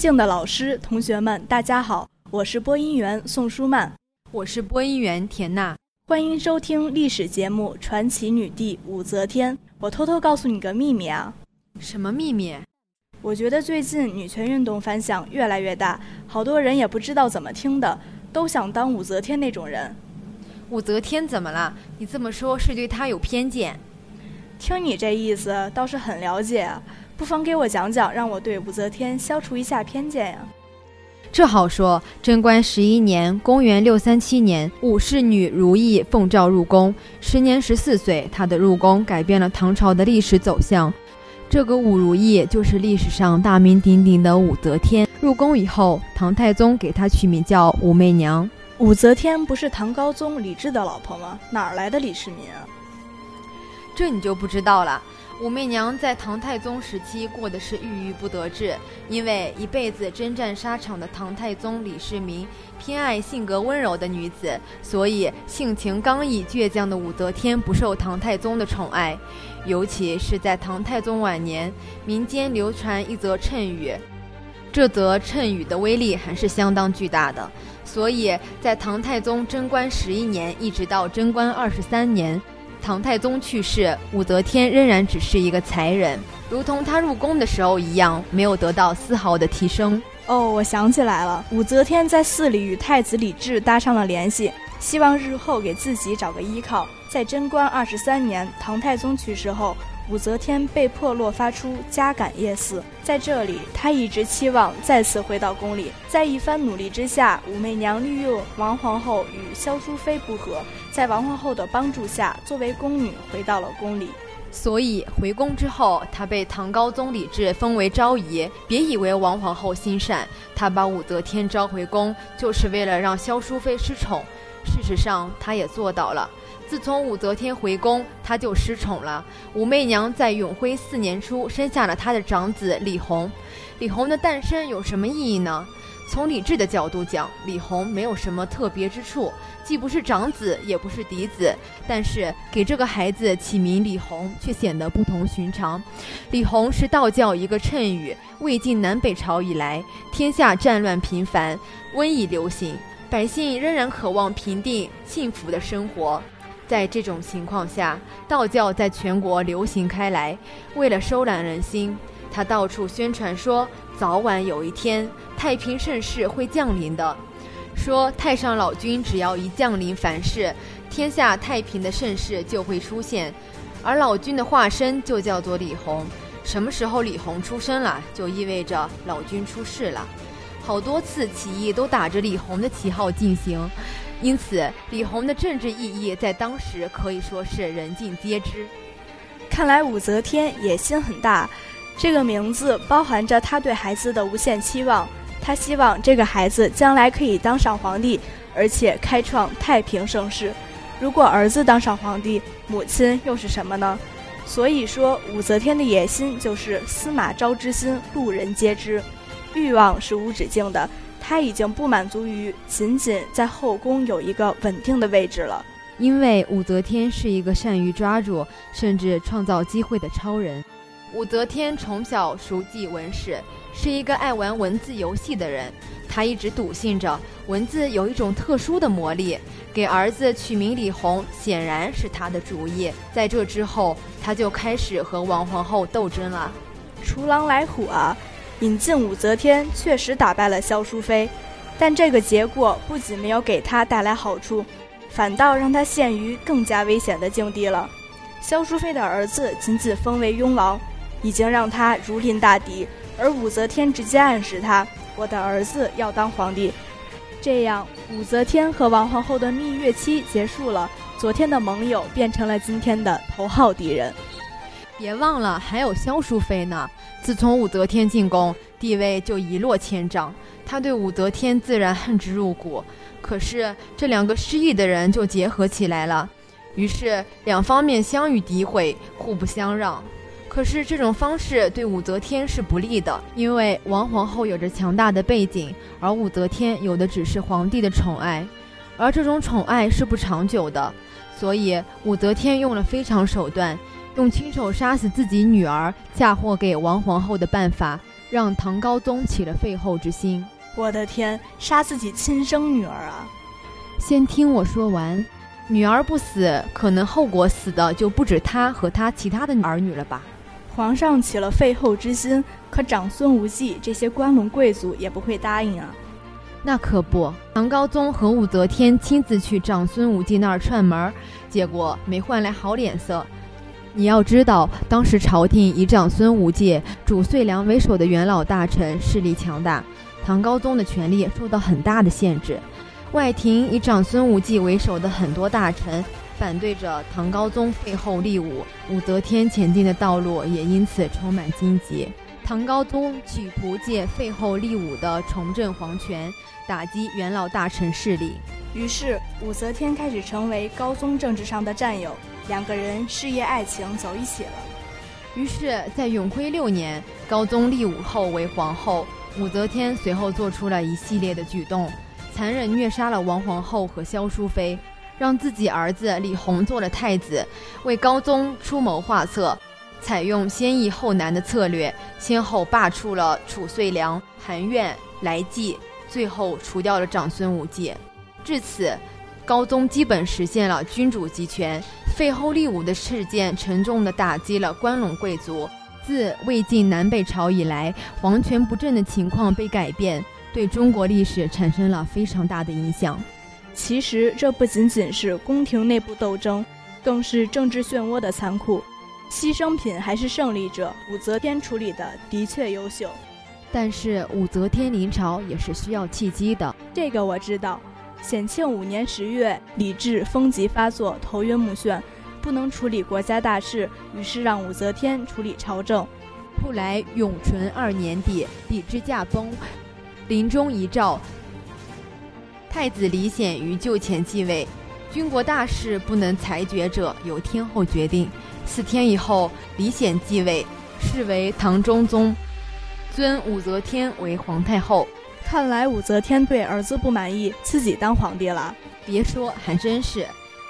尊敬的老师、同学们，大家好，我是播音员宋舒曼，我是播音员田娜，欢迎收听历史节目《传奇女帝武则天》。我偷偷告诉你个秘密啊！什么秘密？我觉得最近女权运动反响越来越大，好多人也不知道怎么听的，都想当武则天那种人。武则天怎么了？你这么说，是对她有偏见？听你这意思，倒是很了解啊。不妨给我讲讲，让我对武则天消除一下偏见呀。这好说。贞观十一年（公元六三七年），武氏女如意奉诏入宫，时年十四岁。她的入宫改变了唐朝的历史走向。这个武如意就是历史上大名鼎鼎的武则天。入宫以后，唐太宗给她取名叫武媚娘。武则天不是唐高宗李治的老婆吗？哪儿来的李世民啊？这你就不知道了。武媚娘在唐太宗时期过的是郁郁不得志，因为一辈子征战沙场的唐太宗李世民偏爱性格温柔的女子，所以性情刚毅倔强的武则天不受唐太宗的宠爱。尤其是在唐太宗晚年，民间流传一则谶语，这则谶语的威力还是相当巨大的。所以在唐太宗贞观十一年一直到贞观二十三年。唐太宗去世，武则天仍然只是一个才人，如同她入宫的时候一样，没有得到丝毫的提升。哦，我想起来了，武则天在寺里与太子李治搭上了联系，希望日后给自己找个依靠。在贞观二十三年，唐太宗去世后。武则天被迫落发出加感业寺，在这里，她一直期望再次回到宫里。在一番努力之下，武媚娘利用王皇后与萧淑妃不和，在王皇后的帮助下，作为宫女回到了宫里。所以回宫之后，她被唐高宗李治封为昭仪。别以为王皇后心善，她把武则天召回宫，就是为了让萧淑妃失宠。事实上，她也做到了。自从武则天回宫，她就失宠了。武媚娘在永徽四年初生下了她的长子李弘。李弘的诞生有什么意义呢？从李治的角度讲，李弘没有什么特别之处，既不是长子，也不是嫡子。但是给这个孩子起名李弘，却显得不同寻常。李弘是道教一个谶语。魏晋南北朝以来，天下战乱频繁，瘟疫流行，百姓仍然渴望平定幸福的生活。在这种情况下，道教在全国流行开来。为了收揽人心，他到处宣传说，早晚有一天太平盛世会降临的。说太上老君只要一降临凡世，天下太平的盛世就会出现。而老君的化身就叫做李弘。什么时候李弘出生了，就意味着老君出世了。好多次起义都打着李弘的旗号进行。因此，李弘的政治意义在当时可以说是人尽皆知。看来武则天野心很大，这个名字包含着她对孩子的无限期望。她希望这个孩子将来可以当上皇帝，而且开创太平盛世。如果儿子当上皇帝，母亲又是什么呢？所以说，武则天的野心就是司马昭之心，路人皆知，欲望是无止境的。他已经不满足于仅仅在后宫有一个稳定的位置了，因为武则天是一个善于抓住甚至创造机会的超人。武则天从小熟记文史，是一个爱玩文字游戏的人。她一直笃信着文字有一种特殊的魔力。给儿子取名李弘，显然是他的主意。在这之后，他就开始和王皇后斗争了。除狼来虎啊！引进武则天确实打败了萧淑妃，但这个结果不仅没有给她带来好处，反倒让她陷于更加危险的境地了。萧淑妃的儿子仅仅封为雍王，已经让她如临大敌，而武则天直接暗示他：“我的儿子要当皇帝。”这样，武则天和王皇后的蜜月期结束了，昨天的盟友变成了今天的头号敌人。别忘了，还有萧淑妃呢。自从武则天进宫，地位就一落千丈。她对武则天自然恨之入骨。可是这两个失意的人就结合起来了，于是两方面相与诋毁，互不相让。可是这种方式对武则天是不利的，因为王皇后有着强大的背景，而武则天有的只是皇帝的宠爱，而这种宠爱是不长久的。所以武则天用了非常手段。用亲手杀死自己女儿嫁祸给王皇后的办法，让唐高宗起了废后之心。我的天，杀自己亲生女儿啊！先听我说完，女儿不死，可能后果死的就不止她和她其他的儿女了吧？皇上起了废后之心，可长孙无忌这些关陇贵族也不会答应啊。那可不，唐高宗和武则天亲自去长孙无忌那儿串门，结果没换来好脸色。你要知道，当时朝廷以长孙无忌、主遂良为首的元老大臣势力强大，唐高宗的权力受到很大的限制。外廷以长孙无忌为首的很多大臣反对着唐高宗废后立武，武则天前进的道路也因此充满荆棘。唐高宗企图借废后立武的重振皇权，打击元老大臣势力。于是，武则天开始成为高宗政治上的战友。两个人事业爱情走一起了。于是，在永徽六年，高宗立武后为皇后，武则天随后做出了一系列的举动，残忍虐杀了王皇后和萧淑妃，让自己儿子李弘做了太子，为高宗出谋划策，采用先易后难的策略，先后罢黜了褚遂良、韩苑、来济，最后除掉了长孙无忌。至此。高宗基本实现了君主集权，废后立武的事件沉重地打击了关陇贵族。自魏晋南北朝以来，皇权不正的情况被改变，对中国历史产生了非常大的影响。其实，这不仅仅是宫廷内部斗争，更是政治漩涡的残酷。牺牲品还是胜利者，武则天处理的的确优秀。但是，武则天临朝也是需要契机的，这个我知道。显庆五年十月，李治风疾发作，头晕目眩，不能处理国家大事，于是让武则天处理朝政。后来永淳二年底，李治驾崩，临终遗诏，太子李显于就前继位。军国大事不能裁决者，由天后决定。四天以后，李显继位，是为唐中宗，尊武则天为皇太后。看来武则天对儿子不满意，自己当皇帝了。别说，还真是。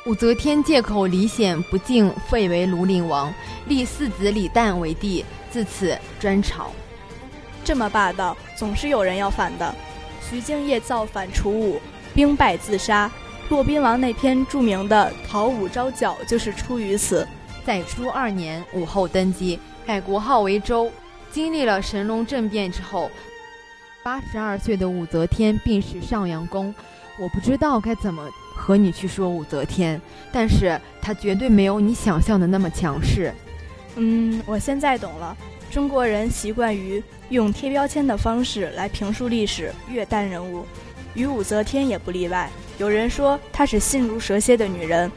武则天借口李显不敬，废为庐陵王，立四子李旦为帝，自此专朝。这么霸道，总是有人要反的。徐敬业造反除武，兵败自杀。骆宾王那篇著名的《讨武招剿》就是出于此。在初二年，武后登基，改国号为周。经历了神龙政变之后。八十二岁的武则天病逝上阳宫，我不知道该怎么和你去说武则天，但是她绝对没有你想象的那么强势。嗯，我现在懂了，中国人习惯于用贴标签的方式来评述历史，越淡人物，与武则天也不例外。有人说她是心如蛇蝎的女人，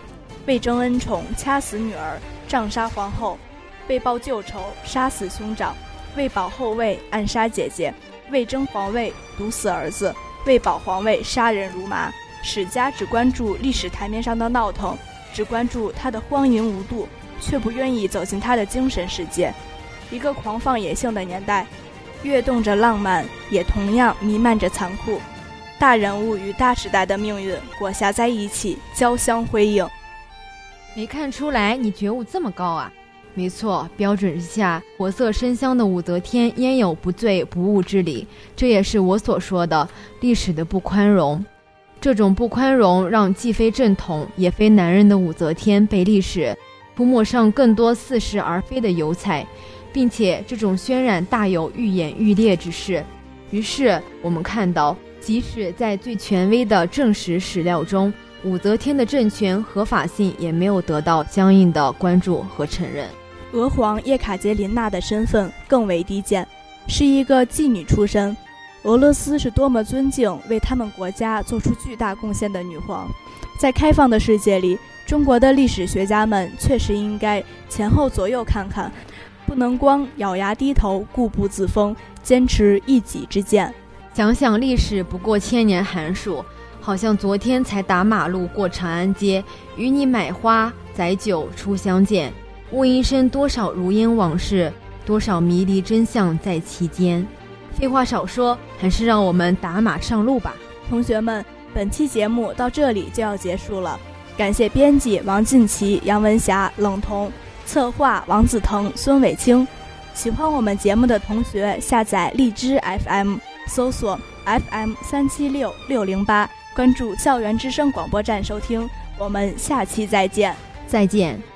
为争恩宠掐死女儿，杖杀皇后；为报旧仇杀死兄长；为保后位暗杀姐姐。为争皇位毒死儿子，为保皇位杀人如麻。史家只关注历史台面上的闹腾，只关注他的荒淫无度，却不愿意走进他的精神世界。一个狂放野性的年代，跃动着浪漫，也同样弥漫着残酷。大人物与大时代的命运裹挟在一起，交相辉映。没看出来你觉悟这么高啊！没错，标准之下，活色生香的武则天焉有不醉不悟之理？这也是我所说的历史的不宽容。这种不宽容，让既非正统也非男人的武则天被历史涂抹上更多似是而非的油彩，并且这种渲染大有愈演愈烈之势。于是我们看到，即使在最权威的正史史料中，武则天的政权合法性也没有得到相应的关注和承认。娥皇叶卡捷琳娜的身份更为低贱，是一个妓女出身。俄罗斯是多么尊敬为他们国家做出巨大贡献的女皇，在开放的世界里，中国的历史学家们确实应该前后左右看看，不能光咬牙低头、固步自封，坚持一己之见。想想历史不过千年寒暑，好像昨天才打马路过长安街，与你买花载酒初相见。问一生多少如烟往事，多少迷离真相在其间。废话少说，还是让我们打马上路吧。同学们，本期节目到这里就要结束了。感谢编辑王进奇、杨文霞、冷彤，策划王子腾、孙伟清，喜欢我们节目的同学，下载荔枝 FM，搜索 FM 三七六六零八，关注校园之声广播站收听。我们下期再见，再见。